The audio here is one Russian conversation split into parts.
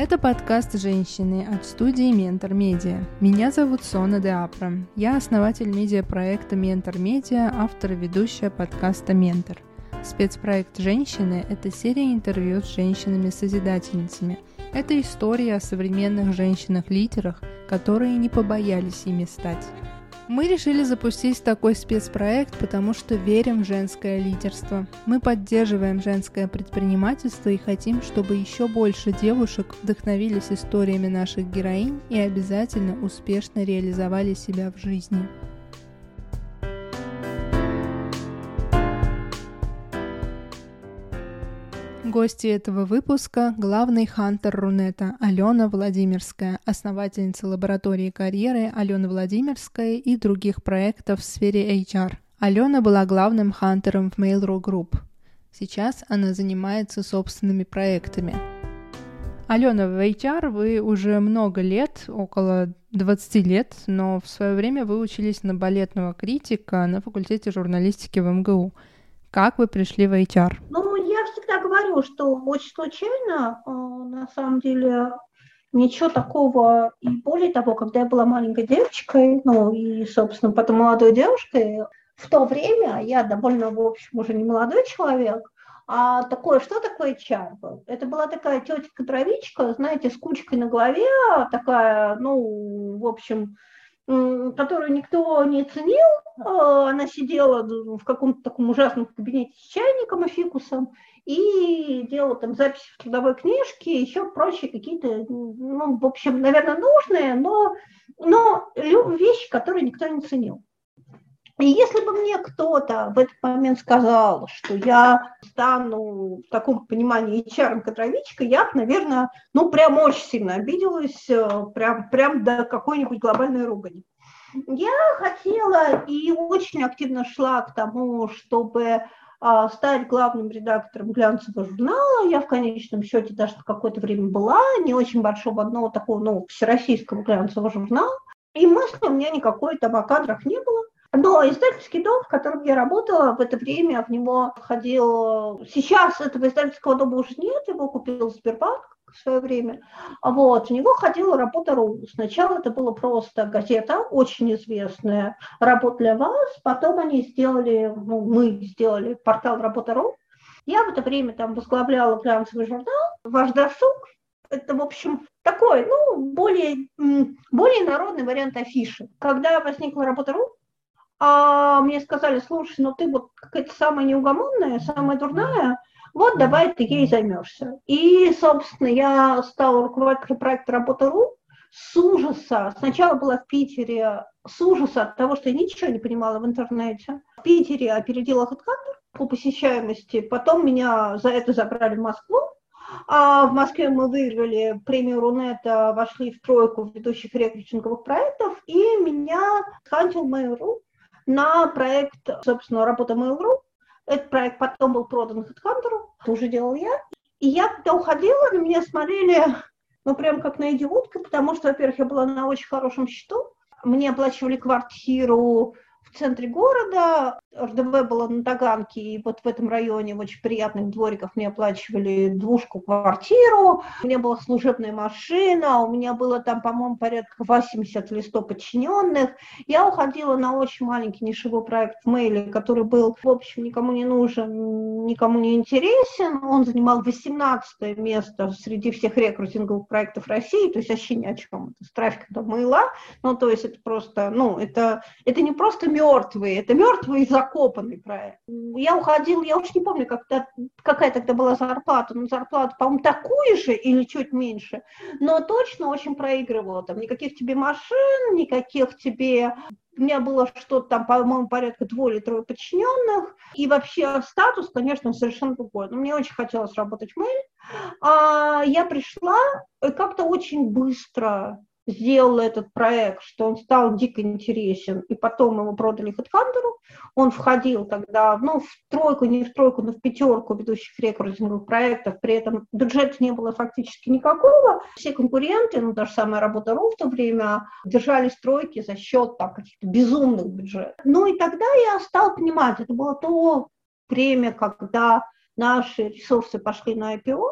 Это подкаст «Женщины» от студии «Ментор Медиа». Меня зовут Сона де Апра. Я основатель медиапроекта «Ментор Медиа», автор и ведущая подкаста «Ментор». Спецпроект «Женщины» — это серия интервью с женщинами-созидательницами. Это история о современных женщинах-лидерах, которые не побоялись ими стать. Мы решили запустить такой спецпроект, потому что верим в женское лидерство. Мы поддерживаем женское предпринимательство и хотим, чтобы еще больше девушек вдохновились историями наших героинь и обязательно успешно реализовали себя в жизни. Гости этого выпуска – главный хантер Рунета Алена Владимирская, основательница лаборатории карьеры Алена Владимирская и других проектов в сфере HR. Алена была главным хантером в Mail.ru Group. Сейчас она занимается собственными проектами. Алена, в HR вы уже много лет, около 20 лет, но в свое время вы учились на балетного критика на факультете журналистики в МГУ. Как вы пришли в HR? Ну, всегда говорю, что очень случайно, э, на самом деле, ничего такого. И более того, когда я была маленькой девочкой, ну и, собственно, потом молодой девушкой, в то время я довольно, в общем, уже не молодой человек, а такое, что такое чар Это была такая тетя-травичка, знаете, с кучкой на голове, такая, ну, в общем, которую никто не ценил. А, она сидела в каком-то таком ужасном кабинете с чайником и фикусом и делала там записи в трудовой книжке, еще прочие какие-то, ну, в общем, наверное, нужные, но, но вещи, которые никто не ценил. И если бы мне кто-то в этот момент сказал, что я стану в таком понимании HR-кадровичкой, я бы, наверное, ну, прям очень сильно обиделась, э, прям, прям до какой-нибудь глобальной ругани. Я хотела и очень активно шла к тому, чтобы а, стать главным редактором глянцевого журнала. Я в конечном счете даже какое-то время была, не очень большого, одного такого, ну, всероссийского глянцевого журнала. И мысли у меня никакой там о кадрах не было. Но издательский дом, в котором я работала, в это время в него входил... Сейчас этого издательского дома уже нет, его купил Сбербанк в свое время. Вот, в него ходила работа.ру. Сначала это была просто газета, очень известная, работа для вас. Потом они сделали, ну, мы сделали портал работа.ру. Я в это время там возглавляла глянцевый журнал «Ваш досуг». Это, в общем, такой, ну, более, более народный вариант афиши. Когда возникла работа.ру, а мне сказали, слушай, ну ты вот какая-то самая неугомонная, самая дурная, вот давай ты ей займешься. И, собственно, я стала руководителем проекта «Работа.ру», с ужаса, сначала была в Питере, с ужаса от того, что я ничего не понимала в интернете. В Питере опередила HeadHunter по посещаемости, потом меня за это забрали в Москву, а в Москве мы выиграли премию Рунета, вошли в тройку ведущих рекрутинговых проектов, и меня хантил Mail.ru на проект, собственно, работа Mail.ru. Этот проект потом был продан HeadHunter, тоже делал я. И я, когда уходила, на меня смотрели, ну, прям как на идиотку, потому что, во-первых, я была на очень хорошем счету. Мне оплачивали квартиру, в центре города. РДВ было на Таганке, и вот в этом районе в очень приятных двориках мне оплачивали двушку квартиру. У меня была служебная машина, у меня было там, по-моему, порядка 80 или 100 подчиненных. Я уходила на очень маленький нишевой проект в Мейле, который был, в общем, никому не нужен, никому не интересен. Он занимал 18 место среди всех рекрутинговых проектов России, то есть вообще ни о чем. Это с трафиком до Мейла. Ну, то есть это просто, ну, это, это не просто мертвые, это мертвый закопанный проект. Я уходила, я уж не помню, когда, какая тогда была зарплата, но зарплата, по-моему, такую же или чуть меньше, но точно очень проигрывала. Там никаких тебе машин, никаких тебе у меня было что-то там, по-моему, порядка двое или трое подчиненных. И вообще статус, конечно, совершенно другой. Но мне очень хотелось работать в Mail. А я пришла и как-то очень быстро сделала этот проект, что он стал дико интересен, и потом его продали HeadHunter, он входил тогда, ну, в тройку, не в тройку, но в пятерку ведущих рекрутинговых проектов, при этом бюджета не было фактически никакого, все конкуренты, ну, даже самая работа РУ в то время, держались тройки за счет там каких-то безумных бюджетов. Ну, и тогда я стала понимать, это было то время, когда наши ресурсы пошли на IPO,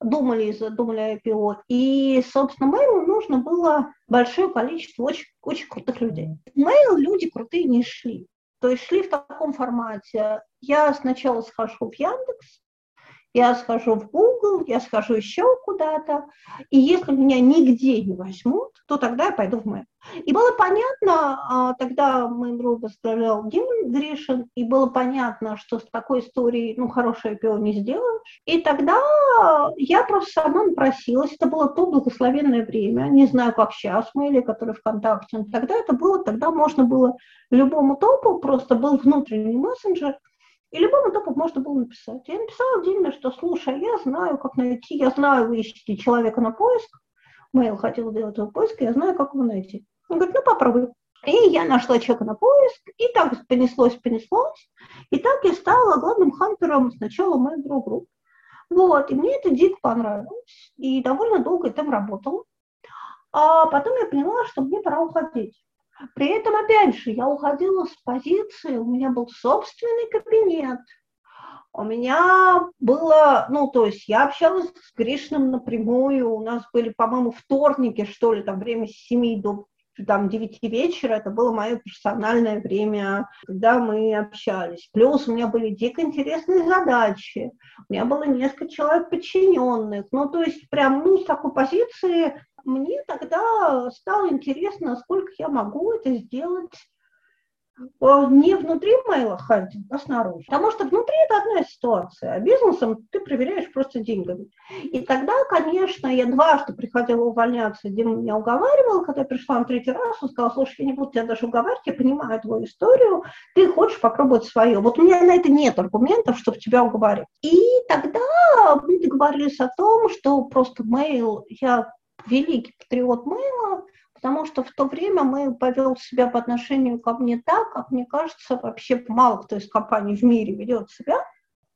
думали, задумали IPO. И, собственно, Mail нужно было большое количество очень, очень крутых людей. Mail люди крутые не шли. То есть шли в таком формате. Я сначала схожу в Яндекс, я схожу в Google, я схожу еще куда-то, и если меня нигде не возьмут, то тогда я пойду в Mail. И было понятно, а, тогда Mail.ru возглавлял Димон Гришин, и было понятно, что с такой историей, ну, хорошее пиво не сделаешь. И тогда я просто сама напросилась, это было то благословенное время, не знаю, как сейчас в Mail, который ВКонтакте, но тогда это было, тогда можно было любому топу, просто был внутренний мессенджер, и любому топу можно было написать. Я написала Диме, что, слушай, я знаю, как найти, я знаю, вы ищете человека на поиск, Mail хотел делать его поиск, я знаю, как его найти. Он говорит, ну попробуй. И я нашла человека на поиск, и так понеслось, понеслось. И так я стала главным хантером сначала моей групп. Вот, и мне это дико понравилось. И довольно долго я там работала. А потом я поняла, что мне пора уходить. При этом, опять же, я уходила с позиции, у меня был собственный кабинет, у меня было, ну, то есть я общалась с Гришным напрямую, у нас были, по-моему, вторники, что ли, там время с 7 до там 9 вечера, это было мое персональное время, когда мы общались. Плюс у меня были дико интересные задачи, у меня было несколько человек подчиненных, ну, то есть прям, ну, с такой позиции мне тогда стало интересно, сколько я могу это сделать э, не внутри Mail'а хантинг, а снаружи. Потому что внутри это одна ситуация, а бизнесом ты проверяешь просто деньгами. И тогда, конечно, я дважды приходила увольняться, Дима меня уговаривал, когда я пришла на третий раз, он сказал, слушай, я не буду тебя даже уговаривать, я понимаю твою историю, ты хочешь попробовать свое. Вот у меня на это нет аргументов, чтобы тебя уговаривать. И тогда мы договорились о том, что просто mail я великий патриот Мэйла, потому что в то время Мэйл повел себя по отношению ко мне так, как мне кажется, вообще мало кто из компаний в мире ведет себя.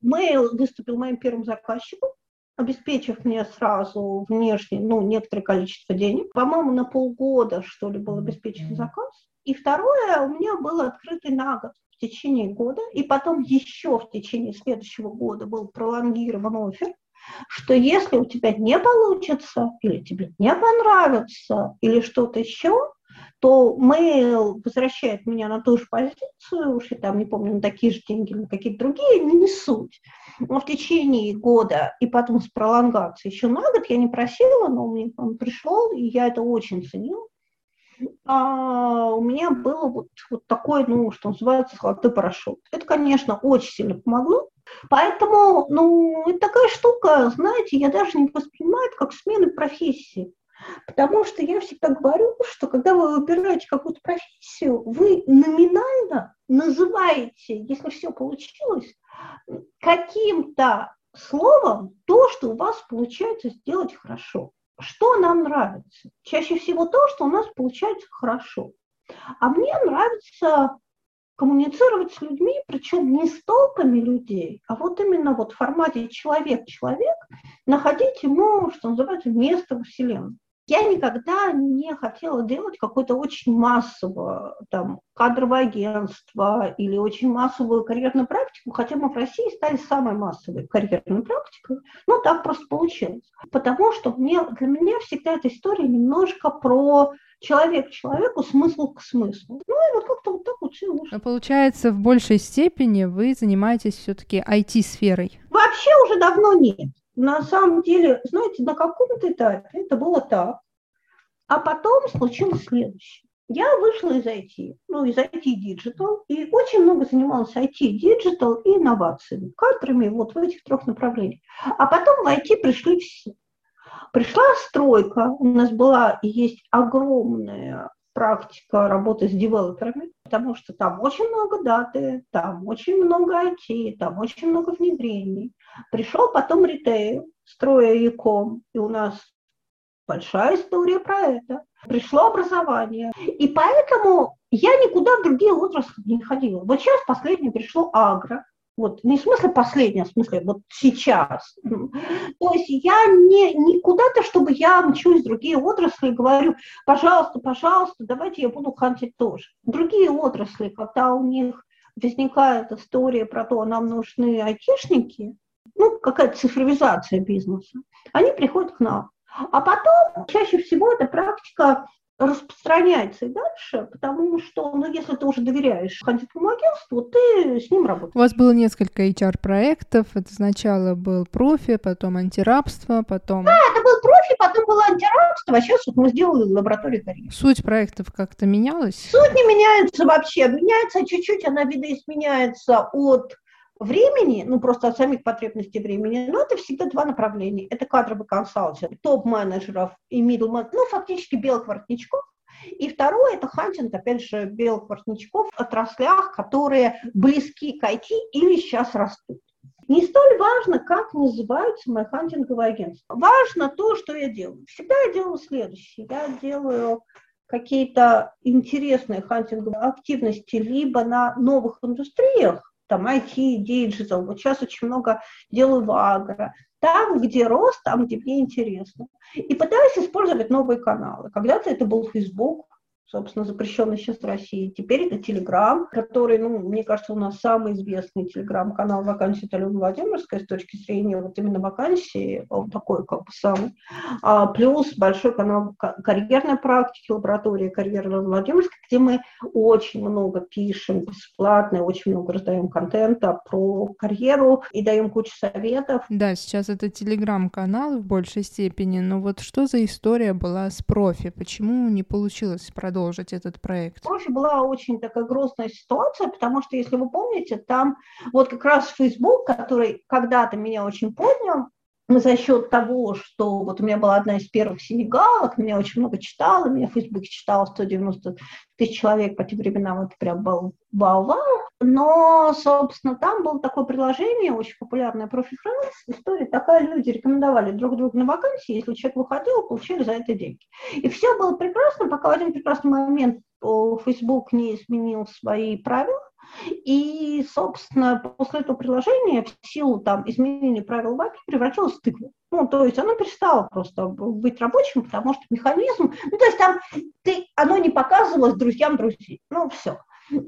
Мэйл выступил моим первым заказчиком, обеспечив мне сразу внешне, ну, некоторое количество денег. По-моему, на полгода, что ли, был обеспечен заказ. И второе, у меня был открытый на год в течение года, и потом еще в течение следующего года был пролонгирован офер, что если у тебя не получится, или тебе не понравится, или что-то еще, то mail возвращает меня на ту же позицию, уж я там не помню, на такие же деньги, на какие-то другие, не суть. Но в течение года и потом с пролонгацией еще на год я не просила, но мне он пришел, и я это очень ценила. А у меня было вот, вот такое, ну, что называется, золотой парашют. Это, конечно, очень сильно помогло, Поэтому, ну, это такая штука, знаете, я даже не воспринимаю это как смену профессии. Потому что я всегда говорю, что когда вы выбираете какую-то профессию, вы номинально называете, если все получилось, каким-то словом то, что у вас получается сделать хорошо. Что нам нравится? Чаще всего то, что у нас получается хорошо. А мне нравится коммуницировать с людьми, причем не с толпами людей, а вот именно вот в формате человек-человек, находить ему, что называется, место во Вселенной. Я никогда не хотела делать какое-то очень массовое там, кадровое агентство или очень массовую карьерную практику, хотя мы в России стали самой массовой карьерной практикой. Ну, так просто получилось. Потому что мне, для меня всегда эта история немножко про человек к человеку, смысл к смыслу. Ну и вот как-то вот так все вышло. Получается, в большей степени вы занимаетесь все-таки IT-сферой? Вообще уже давно нет. На самом деле, знаете, на каком-то этапе это было так. А потом случилось следующее. Я вышла из IT, ну, из IT Digital, и очень много занималась IT Digital и инновациями, кадрами вот в этих трех направлениях. А потом в IT пришли все. Пришла стройка, у нас была и есть огромная практика работы с девелоперами, потому что там очень много даты, там очень много IT, там очень много внедрений. Пришел потом ритейл, строя Яком, и у нас большая история про это. Пришло образование. И поэтому я никуда в другие отрасли не ходила. Вот сейчас последнее пришло агро. Вот, не в смысле последнее, в смысле вот сейчас. То есть я не, не куда-то, чтобы я мчусь в другие отрасли и говорю, пожалуйста, пожалуйста, давайте я буду хантить тоже. Другие отрасли, когда у них возникает история про то, нам нужны айтишники, ну, какая-то цифровизация бизнеса, они приходят к нам. А потом, чаще всего, эта практика распространяется и дальше, потому что, ну, если ты уже доверяешь хантинговому агентству, ты с ним работаешь. У вас было несколько HR-проектов. Это сначала был профи, потом антирабство, потом... Да, это был профи, потом было антирабство, а сейчас вот мы сделали лабораторию карьеры. Суть проектов как-то менялась? Суть не меняется вообще. Меняется чуть-чуть, она видоизменяется от времени, ну просто от самих потребностей времени, но это всегда два направления. Это кадровый консалтинг, топ-менеджеров и middle ну фактически белых воротничков, и второе – это хантинг, опять же, белых воротничков в отраслях, которые близки к IT или сейчас растут. Не столь важно, как называются мои хантинговые агентства. Важно то, что я делаю. Всегда я делаю следующее. Я делаю какие-то интересные хантинговые активности либо на новых индустриях, там IT, digital. Вот сейчас очень много делаю в агро. Там, где рост, там, где мне интересно. И пытаюсь использовать новые каналы. Когда-то это был Facebook, собственно, запрещенный сейчас в России. Теперь это Телеграм, который, ну, мне кажется, у нас самый известный Телеграм-канал вакансии Алена Владимирская с точки зрения вот именно вакансии, он такой как бы самый. А, плюс большой канал карьерной практики, лаборатория карьеры Владимирской, где мы очень много пишем бесплатно, очень много раздаем контента про карьеру и даем кучу советов. Да, сейчас это Телеграм-канал в большей степени, но вот что за история была с профи? Почему не получилось продолжить продолжить этот проект? Проще была очень такая грустная ситуация, потому что, если вы помните, там вот как раз Facebook, который когда-то меня очень поднял, за счет того, что вот у меня была одна из первых синегалок, меня очень много читало, меня в Фейсбуке читало 190 тысяч человек по тем временам, это прям был вау-вау. Но, собственно, там было такое приложение, очень популярное профи история такая, люди рекомендовали друг друга на вакансии, если человек выходил, получили за это деньги. И все было прекрасно, пока в один прекрасный момент Facebook не изменил свои правила, и, собственно, после этого приложения в силу там, изменения правил ВАПИ превратилось в тыкву. Ну, то есть оно перестало просто быть рабочим, потому что механизм, ну, то есть там ты, оно не показывалось друзьям друзей. Ну, все.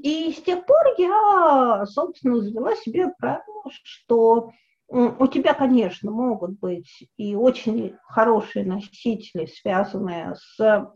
И с тех пор я, собственно, завела себе правило, что у тебя, конечно, могут быть и очень хорошие носители, связанные с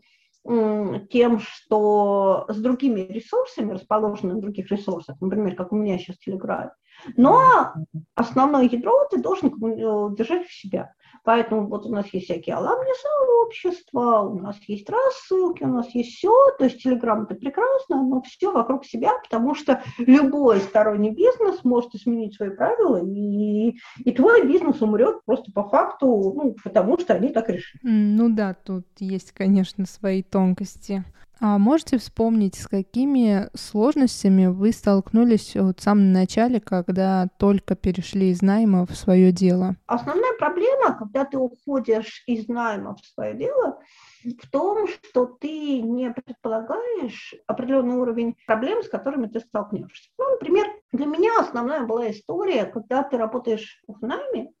тем, что с другими ресурсами, расположенными на других ресурсах, например, как у меня сейчас Telegram, но основное ядро ты должен э, держать в себя. Поэтому вот у нас есть всякие аламни сообщества, у нас есть рассылки, у нас есть все. То есть Telegram это прекрасно, но все вокруг себя, потому что любой сторонний бизнес может изменить свои правила, и, и твой бизнес умрет просто по факту, ну, потому что они так решили. Ну да, тут есть, конечно, свои тонкости. А можете вспомнить, с какими сложностями вы столкнулись вот в самом начале, когда только перешли из найма в свое дело? Основная проблема, когда ты уходишь из найма в свое дело, в том, что ты не предполагаешь определенный уровень проблем, с которыми ты столкнешься. Ну, например, для меня основная была история, когда ты работаешь в найме,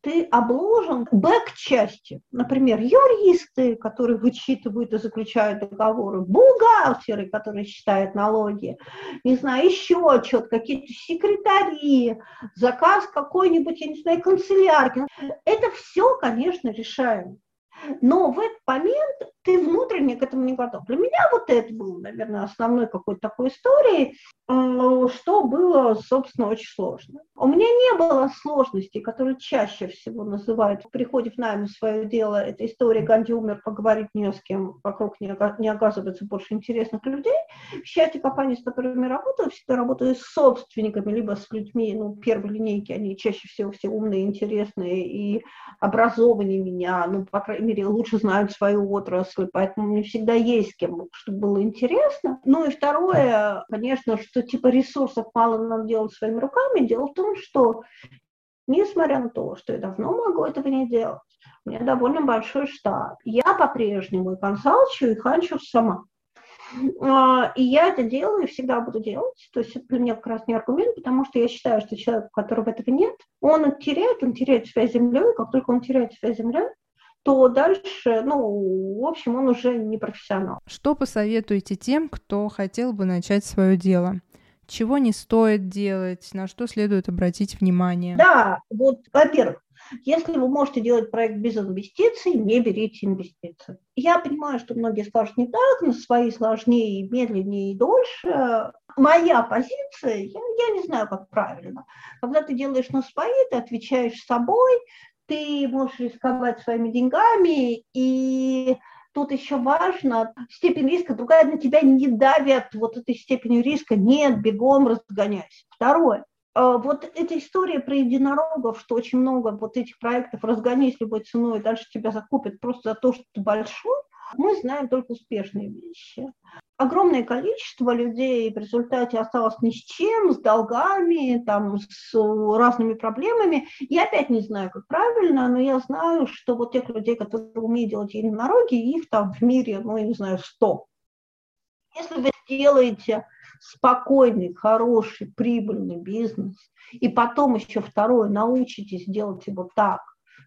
ты обложен бэк-частью. Например, юристы, которые вычитывают и заключают договоры, бухгалтеры, которые считают налоги, не знаю, еще отчет, какие-то секретари, заказ какой-нибудь, я не знаю, канцелярки. Это все, конечно, решаемо. Но в этот момент ты внутренне к этому не готов. Для меня вот это было, наверное, основной какой-то такой историей, что было, собственно, очень сложно. У меня не было сложностей, которые чаще всего называют в в найм свое дело. Это история Ганди умер, поговорить не с кем, вокруг не, не оказывается больше интересных людей. В счастье компании, с которыми работаю, всегда работаю с собственниками, либо с людьми, ну, первой линейки, они чаще всего все умные, интересные и образованнее меня, ну, по крайней мере, лучше знают свою отрасль, поэтому мне всегда есть с кем, чтобы было интересно. Ну и второе, конечно, что типа ресурсов мало нам делать своими руками. Дело в том, что несмотря на то, что я давно могу этого не делать, у меня довольно большой штат. Я по-прежнему и консалчу, и ханчу сама. А, и я это делаю и всегда буду делать. То есть это для меня как раз не аргумент, потому что я считаю, что человек, у которого этого нет, он теряет, он теряет связь с землей, как только он теряет связь с землей, то дальше, ну, в общем, он уже не профессионал. Что посоветуете тем, кто хотел бы начать свое дело? чего не стоит делать, на что следует обратить внимание? Да, вот, во-первых, если вы можете делать проект без инвестиций, не берите инвестиции. Я понимаю, что многие скажут не так, но свои сложнее, медленнее и дольше. Моя позиция, я, я не знаю, как правильно. Когда ты делаешь на свои, ты отвечаешь собой, ты можешь рисковать своими деньгами, и тут еще важно, степень риска другая на тебя не давят вот этой степенью риска, нет, бегом разгоняйся. Второе, а, вот эта история про единорогов, что очень много вот этих проектов разгонись любой ценой, дальше тебя закупят просто за то, что ты большой, мы знаем только успешные вещи. Огромное количество людей в результате осталось ни с чем, с долгами, там, с разными проблемами. Я опять не знаю, как правильно, но я знаю, что вот тех людей, которые умеют делать единороги, их там в мире, ну, я не знаю, сто. Если вы сделаете спокойный, хороший, прибыльный бизнес, и потом еще второе, научитесь делать его так,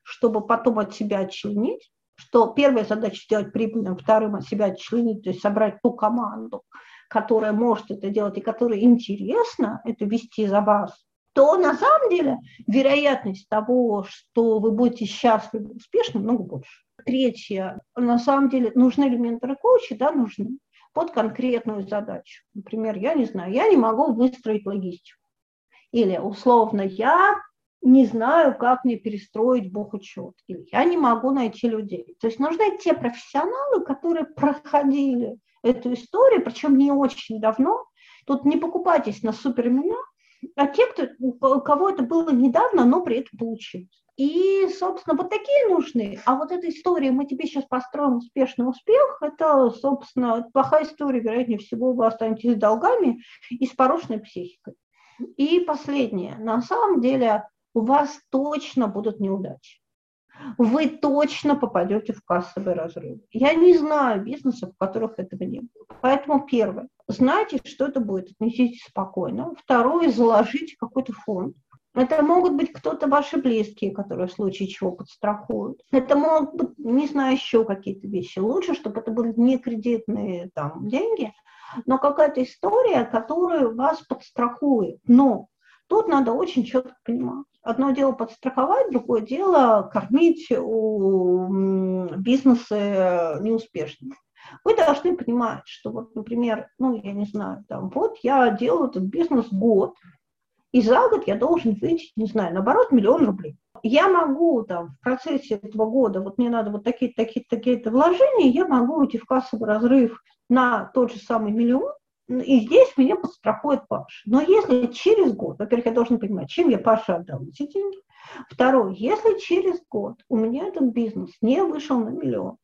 чтобы потом от себя отчленить, что первая задача сделать прибыльным, вторым от себя отчленить, то есть собрать ту команду, которая может это делать и которая интересно это вести за вас, то на самом деле вероятность того, что вы будете счастливы, успешны, много больше. Третье, на самом деле, нужны ли менторы-коучи? Да, нужны под конкретную задачу. Например, я не знаю, я не могу выстроить логистику. Или условно, я не знаю, как мне перестроить бухучет. Или я не могу найти людей. То есть нужны те профессионалы, которые проходили эту историю, причем не очень давно. Тут не покупайтесь на супер меня, а те, кто, у кого это было недавно, но при этом получилось. И, собственно, вот такие нужны. А вот эта история, мы тебе сейчас построим успешный успех, это, собственно, плохая история, вероятнее всего, вы останетесь с долгами и с порочной психикой. И последнее. На самом деле у вас точно будут неудачи. Вы точно попадете в кассовый разрыв. Я не знаю бизнесов, в которых этого не было. Поэтому первое. Знайте, что это будет, отнеситесь спокойно. Второе, заложите какой-то фонд это могут быть кто-то ваши близкие, которые в случае чего подстрахуют. Это могут быть, не знаю, еще какие-то вещи. Лучше, чтобы это были не кредитные там, деньги, но какая-то история, которая вас подстрахует. Но тут надо очень четко понимать. Одно дело подстраховать, другое дело кормить у бизнеса неуспешных. Вы должны понимать, что вот, например, ну, я не знаю, там, вот я делаю этот бизнес год, и за год я должен выйти, не знаю, наоборот, миллион рублей. Я могу там в процессе этого года, вот мне надо вот такие-то, такие-то, такие-то вложения, я могу уйти в кассовый разрыв на тот же самый миллион, и здесь меня подстрахует Паша. Но если через год, во-первых, я должен понимать, чем я Паше отдал эти деньги. Второе, если через год у меня этот бизнес не вышел на миллион,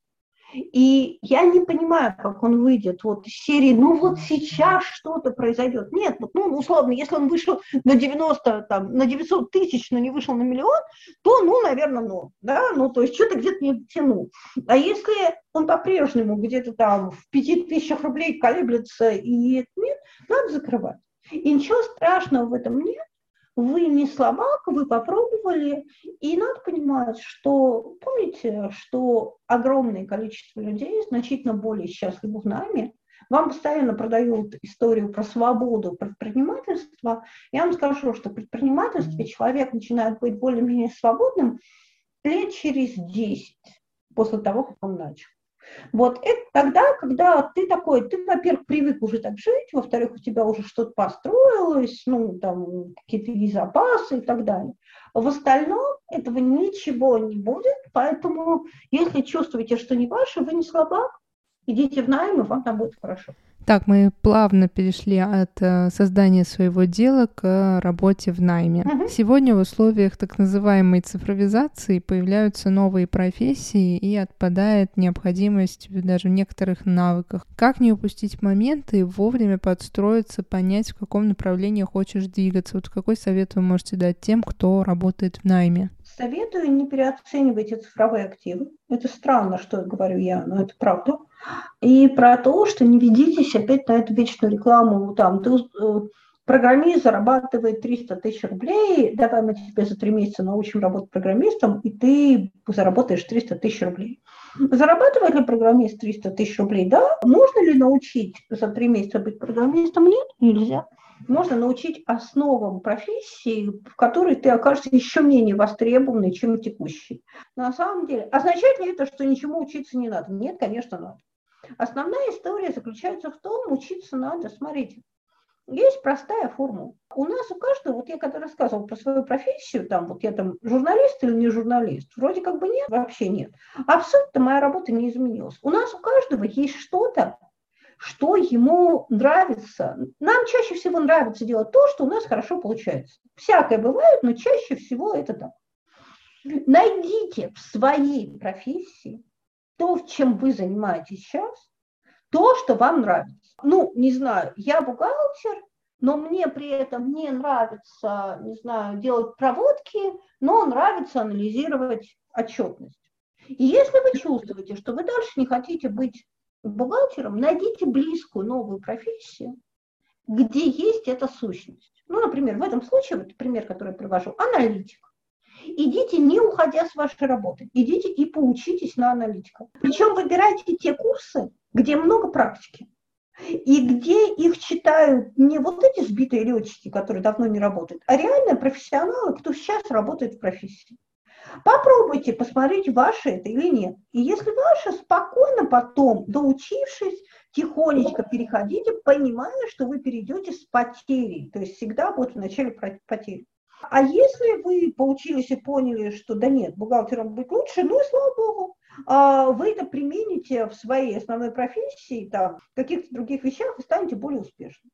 и я не понимаю, как он выйдет вот из серии, ну вот сейчас что-то произойдет. Нет, вот, ну, условно, если он вышел на 90, там, на 900 тысяч, но не вышел на миллион, то, ну, наверное, ну, да, ну, то есть что-то где-то не тянул. А если он по-прежнему где-то там в 5 тысячах рублей колеблется и нет, надо закрывать. И ничего страшного в этом нет вы не слабак, вы попробовали, и надо понимать, что, помните, что огромное количество людей значительно более счастливы в нами, вам постоянно продают историю про свободу предпринимательства. Я вам скажу, что в предпринимательстве человек начинает быть более-менее свободным лет через 10 после того, как он начал. Вот это тогда, когда ты такой, ты, во-первых, привык уже так жить, во-вторых, у тебя уже что-то построилось, ну, там, какие-то запасы и так далее. В остальном этого ничего не будет, поэтому если чувствуете, что не ваше, вы не слабак, идите в найм, и вам там будет хорошо. Так, мы плавно перешли от э, создания своего дела к работе в найме. Uh-huh. Сегодня в условиях так называемой цифровизации появляются новые профессии и отпадает необходимость даже в некоторых навыках. Как не упустить моменты и вовремя подстроиться, понять, в каком направлении хочешь двигаться? Вот какой совет вы можете дать тем, кто работает в найме? Советую не переоценивать цифровые активы. Это странно, что говорю я, но это правда. И про то, что не ведитесь опять на эту вечную рекламу. Там, ты, э, программист зарабатывает 300 тысяч рублей, давай мы тебе за три месяца научим работать программистом, и ты заработаешь 300 тысяч рублей. Зарабатывает ли программист 300 тысяч рублей? Да. Можно ли научить за три месяца быть программистом? Нет, нельзя. Можно научить основам профессии, в которой ты окажешься еще менее востребованной, чем текущий. На самом деле, означает ли это, что ничему учиться не надо? Нет, конечно, надо. Основная история заключается в том, учиться надо, смотрите, есть простая формула. У нас у каждого, вот я когда рассказывала про свою профессию, там вот я там журналист или не журналист, вроде как бы нет, вообще нет. Абсолютно моя работа не изменилась. У нас у каждого есть что-то, что ему нравится. Нам чаще всего нравится делать то, что у нас хорошо получается. Всякое бывает, но чаще всего это так. Найдите в своей профессии то, чем вы занимаетесь сейчас, то, что вам нравится. Ну, не знаю, я бухгалтер, но мне при этом не нравится, не знаю, делать проводки, но нравится анализировать отчетность. И если вы чувствуете, что вы дальше не хотите быть бухгалтером, найдите близкую новую профессию, где есть эта сущность. Ну, например, в этом случае, вот пример, который я привожу, аналитик. Идите, не уходя с вашей работы, идите и поучитесь на аналитика. Причем выбирайте те курсы, где много практики. И где их читают не вот эти сбитые летчики, которые давно не работают, а реально профессионалы, кто сейчас работает в профессии. Попробуйте посмотреть, ваше это или нет. И если ваше, спокойно потом, доучившись, тихонечко переходите, понимая, что вы перейдете с потерей. То есть всегда будет в начале потери. А если вы поучились и поняли, что да нет, бухгалтером быть лучше, ну и слава богу, а вы это примените в своей основной профессии, там, в каких-то других вещах, и станете более успешным.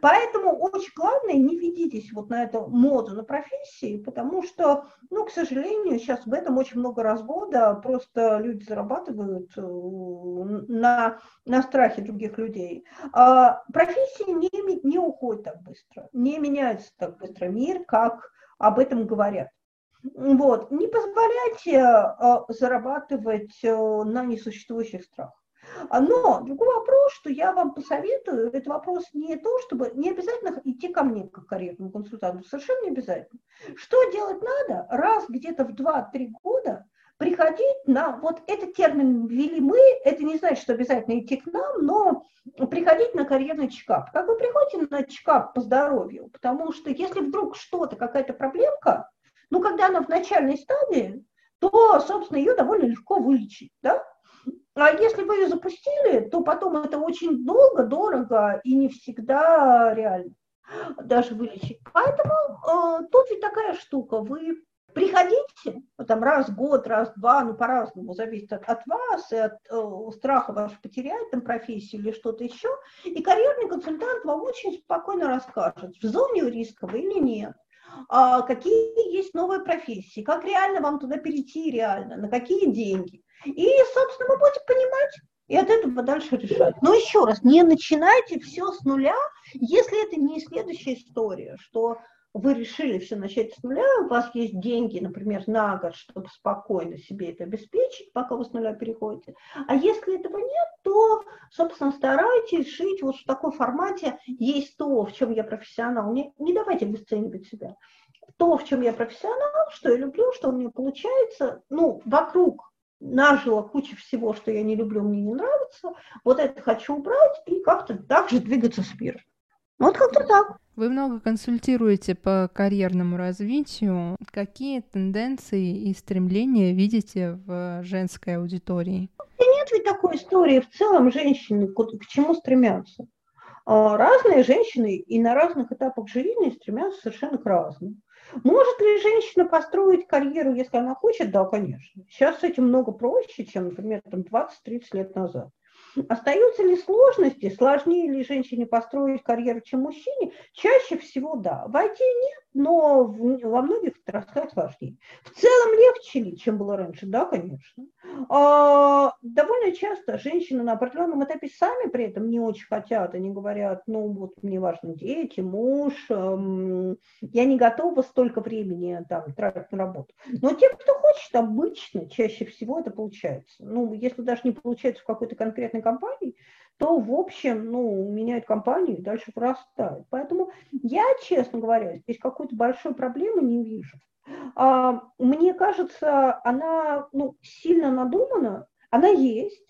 Поэтому очень главное, не ведитесь вот на эту моду на профессии, потому что, ну, к сожалению, сейчас в этом очень много развода, просто люди зарабатывают э, на, на страхе других людей. А профессии не, не уходят так быстро, не меняется так быстро мир, как об этом говорят. Вот. Не позволяйте э, зарабатывать э, на несуществующих страхах. Но другой вопрос, что я вам посоветую, это вопрос не то, чтобы не обязательно идти ко мне как карьерному консультанту, совершенно не обязательно. Что делать надо? Раз где-то в 2-3 года приходить на, вот этот термин ввели мы, это не значит, что обязательно идти к нам, но приходить на карьерный чекап. Как вы приходите на чекап по здоровью? Потому что если вдруг что-то, какая-то проблемка, ну, когда она в начальной стадии, то, собственно, ее довольно легко вылечить, да? А если вы ее запустили, то потом это очень долго, дорого и не всегда реально даже вылечить. Поэтому э, тут ведь такая штука, вы приходите, там раз в год, раз в два, ну по-разному, зависит от, от вас и от э, страха ваш потерять там профессию или что-то еще, и карьерный консультант вам очень спокойно расскажет, в зоне риска вы или нет, а какие есть новые профессии, как реально вам туда перейти реально, на какие деньги. И, собственно, вы будете понимать, и от этого дальше решать. Но еще раз, не начинайте все с нуля, если это не следующая история, что вы решили все начать с нуля, у вас есть деньги, например, на год, чтобы спокойно себе это обеспечить, пока вы с нуля переходите. А если этого нет, то, собственно, старайтесь жить вот в таком формате. Есть то, в чем я профессионал. Не, не давайте обесценивать себя. То, в чем я профессионал, что я люблю, что у меня получается, ну, вокруг нажила куча всего, что я не люблю, мне не нравится, вот это хочу убрать и как-то так же двигаться с миром. Вот как-то так. Вы много консультируете по карьерному развитию. Какие тенденции и стремления видите в женской аудитории? нет ведь такой истории. В целом женщины к чему стремятся? А, разные женщины и на разных этапах жизни стремятся совершенно к разному. Может ли женщина построить карьеру, если она хочет? Да, конечно. Сейчас с этим много проще, чем, например, там 20-30 лет назад. Остаются ли сложности, сложнее ли женщине построить карьеру, чем мужчине? Чаще всего да. В IT нет, но во многих отраслях сложнее. В целом легче чем было раньше? Да, конечно. А, довольно часто женщины на определенном этапе сами при этом не очень хотят. Они говорят, ну вот мне важны дети, муж, эм, я не готова столько времени там, тратить на работу. Но те, кто хочет, обычно чаще всего это получается. Ну, если даже не получается в какой-то конкретной компании, то, в общем, ну, меняют компанию и дальше вырастают. Поэтому я, честно говоря, здесь какой-то большой проблемы не вижу. А, мне кажется, она ну, сильно надумана, она есть,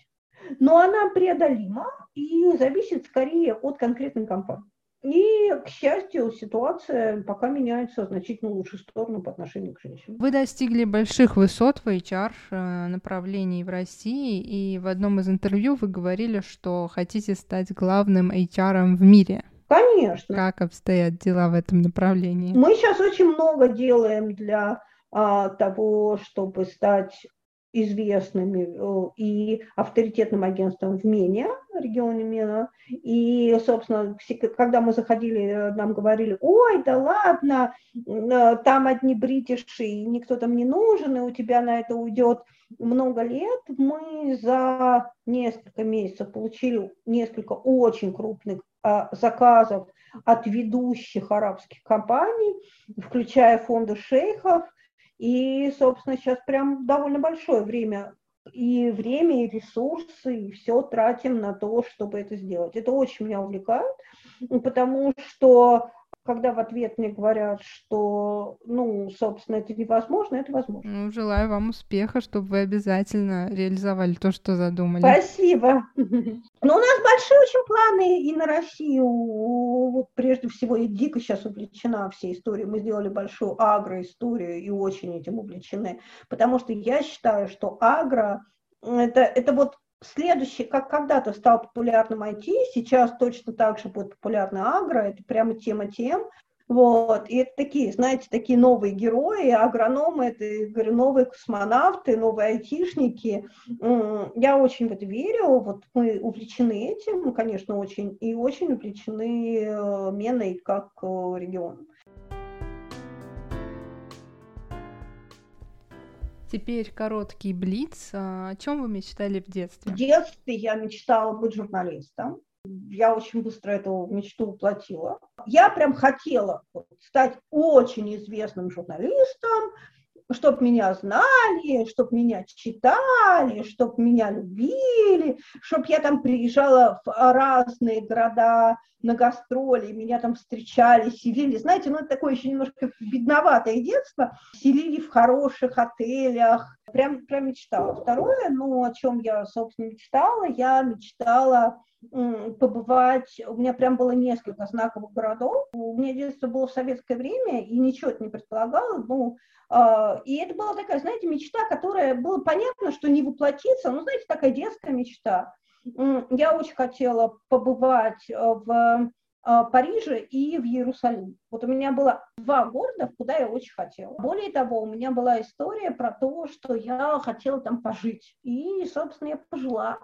но она преодолима и зависит скорее от конкретной компании. И, к счастью, ситуация пока меняется значительно лучшую сторону по отношению к женщинам. Вы достигли больших высот в HR э, направлении в России, и в одном из интервью вы говорили, что хотите стать главным HR в мире. Конечно. Как обстоят дела в этом направлении? Мы сейчас очень много делаем для а, того, чтобы стать известными э, и авторитетным агентством в Мене, регионе Мена. И, собственно, когда мы заходили, э, нам говорили, ой, да ладно, э, там одни бритиши, никто там не нужен, и у тебя на это уйдет много лет. Мы за несколько месяцев получили несколько очень крупных а, заказов от ведущих арабских компаний, включая фонды шейхов, и, собственно, сейчас прям довольно большое время и время, и ресурсы, и все тратим на то, чтобы это сделать. Это очень меня увлекает, потому что когда в ответ мне говорят, что, ну, собственно, это невозможно, это возможно. Ну, желаю вам успеха, чтобы вы обязательно реализовали то, что задумали. Спасибо. Но у нас большие очень планы и на Россию. Вот прежде всего, я дико сейчас увлечена всей историей. Мы сделали большую агроисторию и очень этим увлечены. Потому что я считаю, что агро это, это вот Следующий, как когда-то стал популярным IT, сейчас точно так же будет популярна агро, это прямо тема тем. Вот, и это такие, знаете, такие новые герои, агрономы, это, говорю, новые космонавты, новые айтишники. Я очень в это верю, вот мы увлечены этим, конечно, очень, и очень увлечены э, Меной как э, регионом. Теперь короткий блиц. А, о чем вы мечтали в детстве? В детстве я мечтала быть журналистом. Я очень быстро эту мечту воплотила. Я прям хотела стать очень известным журналистом, чтобы меня знали, чтобы меня читали, чтобы меня любили, чтобы я там приезжала в разные города на гастроли, меня там встречали, селили. Знаете, ну это такое еще немножко бедноватое детство. Селили в хороших отелях. Прям, прям мечтала. Второе, ну, о чем я, собственно, мечтала, я мечтала побывать, у меня прям было несколько знаковых городов. У меня детство было в советское время, и ничего это не предполагало. Ну, э, и это была такая, знаете, мечта, которая было понятно, что не воплотится, ну, знаете, такая детская мечта. Я очень хотела побывать э, в Париже и в Иерусалиме. Вот у меня было два города, куда я очень хотела. Более того, у меня была история про то, что я хотела там пожить. И, собственно, я пожила.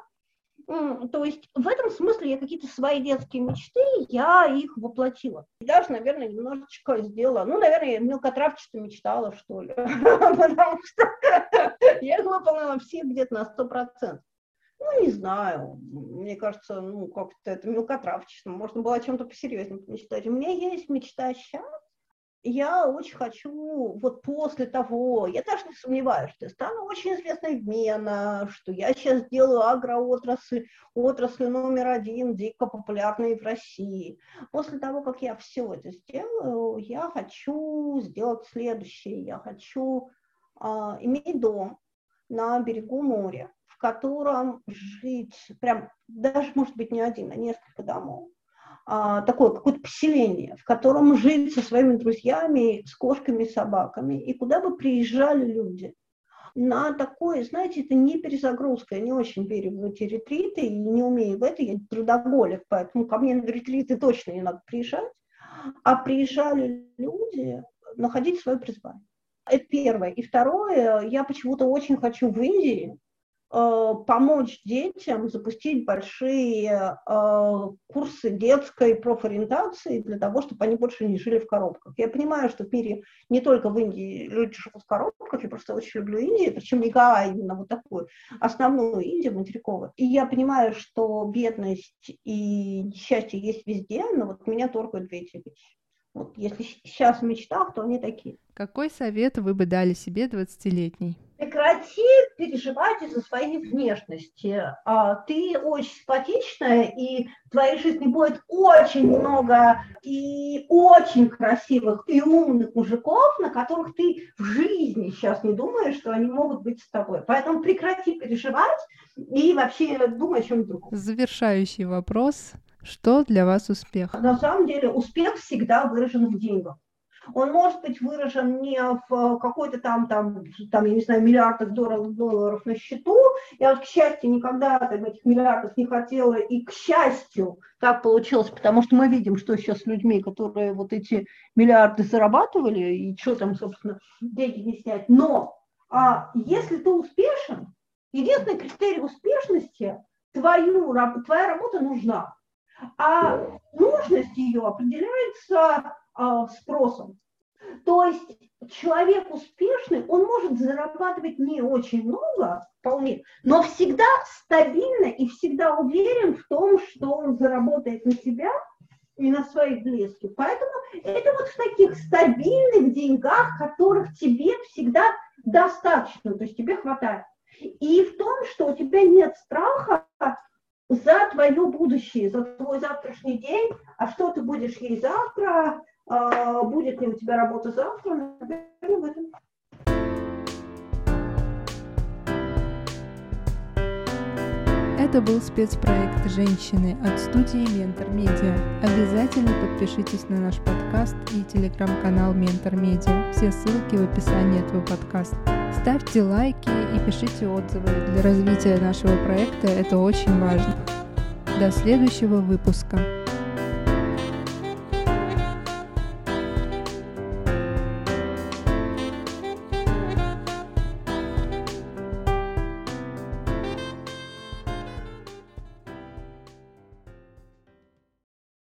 То есть в этом смысле я какие-то свои детские мечты, я их воплотила. И даже, наверное, немножечко сделала, ну, наверное, мелкотравчато мечтала, что ли, потому что я их выполнила все где-то на сто процентов. Ну, не знаю, мне кажется, ну, как-то это мелкотравчество, можно было о чем-то посерьезнее мечтать. У меня есть мечта сейчас, я очень хочу, вот после того, я даже не сомневаюсь, что я стану очень известной в Мена, что я сейчас сделаю агроотрасль, отрасль номер один, дико популярной в России. После того, как я все это сделаю, я хочу сделать следующее. Я хочу а, иметь дом на берегу моря, в котором жить, прям даже, может быть, не один, а несколько домов а, такое какое-то поселение, в котором жить со своими друзьями, с кошками, собаками, и куда бы приезжали люди. На такое, знаете, это не перезагрузка, я не очень верю в эти ретриты и не умею в это, я трудоголик, поэтому ко мне на ретриты точно не надо приезжать, а приезжали люди находить свое призвание. Это первое. И второе, я почему-то очень хочу в Индии помочь детям запустить большие э, курсы детской профориентации для того, чтобы они больше не жили в коробках. Я понимаю, что в мире не только в Индии люди живут в коробках, я просто очень люблю Индию, причем не Гаа, именно вот такую, основную Индию материковую. И я понимаю, что бедность и несчастье есть везде, но вот меня торгают две эти вещи. Вот если сейчас в мечтах, то они такие. Какой совет вы бы дали себе 20-летней? Прекрати переживать из-за своей внешности. А, ты очень симпатичная, и в твоей жизни будет очень много и очень красивых и умных мужиков, на которых ты в жизни сейчас не думаешь, что они могут быть с тобой. Поэтому прекрати переживать и вообще думай о чем-нибудь другом. Завершающий вопрос. Что для вас успех? На самом деле успех всегда выражен в деньгах. Он может быть выражен не в какой-то там, там, там, я не знаю, миллиардах долларов, долларов на счету. Я вот, к счастью, никогда там, этих миллиардов не хотела, и к счастью так получилось, потому что мы видим, что сейчас с людьми, которые вот эти миллиарды зарабатывали, и что там, собственно, деньги не снять. Но а если ты успешен, единственный критерий успешности твою, твоя работа нужна. А нужность ее определяется спросом. То есть человек успешный, он может зарабатывать не очень много, вполне, но всегда стабильно и всегда уверен в том, что он заработает на себя и на своих близких. Поэтому это вот в таких стабильных деньгах, которых тебе всегда достаточно, то есть тебе хватает. И в том, что у тебя нет страха за твое будущее, за твой завтрашний день, а что ты будешь ей завтра, а, будет ли у тебя работа завтра, наверное, в этом. Это был спецпроект «Женщины» от студии «Ментор Медиа». Обязательно подпишитесь на наш подкаст и телеграм-канал «Ментор Медиа». Все ссылки в описании этого подкаста. Ставьте лайки и пишите отзывы. Для развития нашего проекта это очень важно. До следующего выпуска.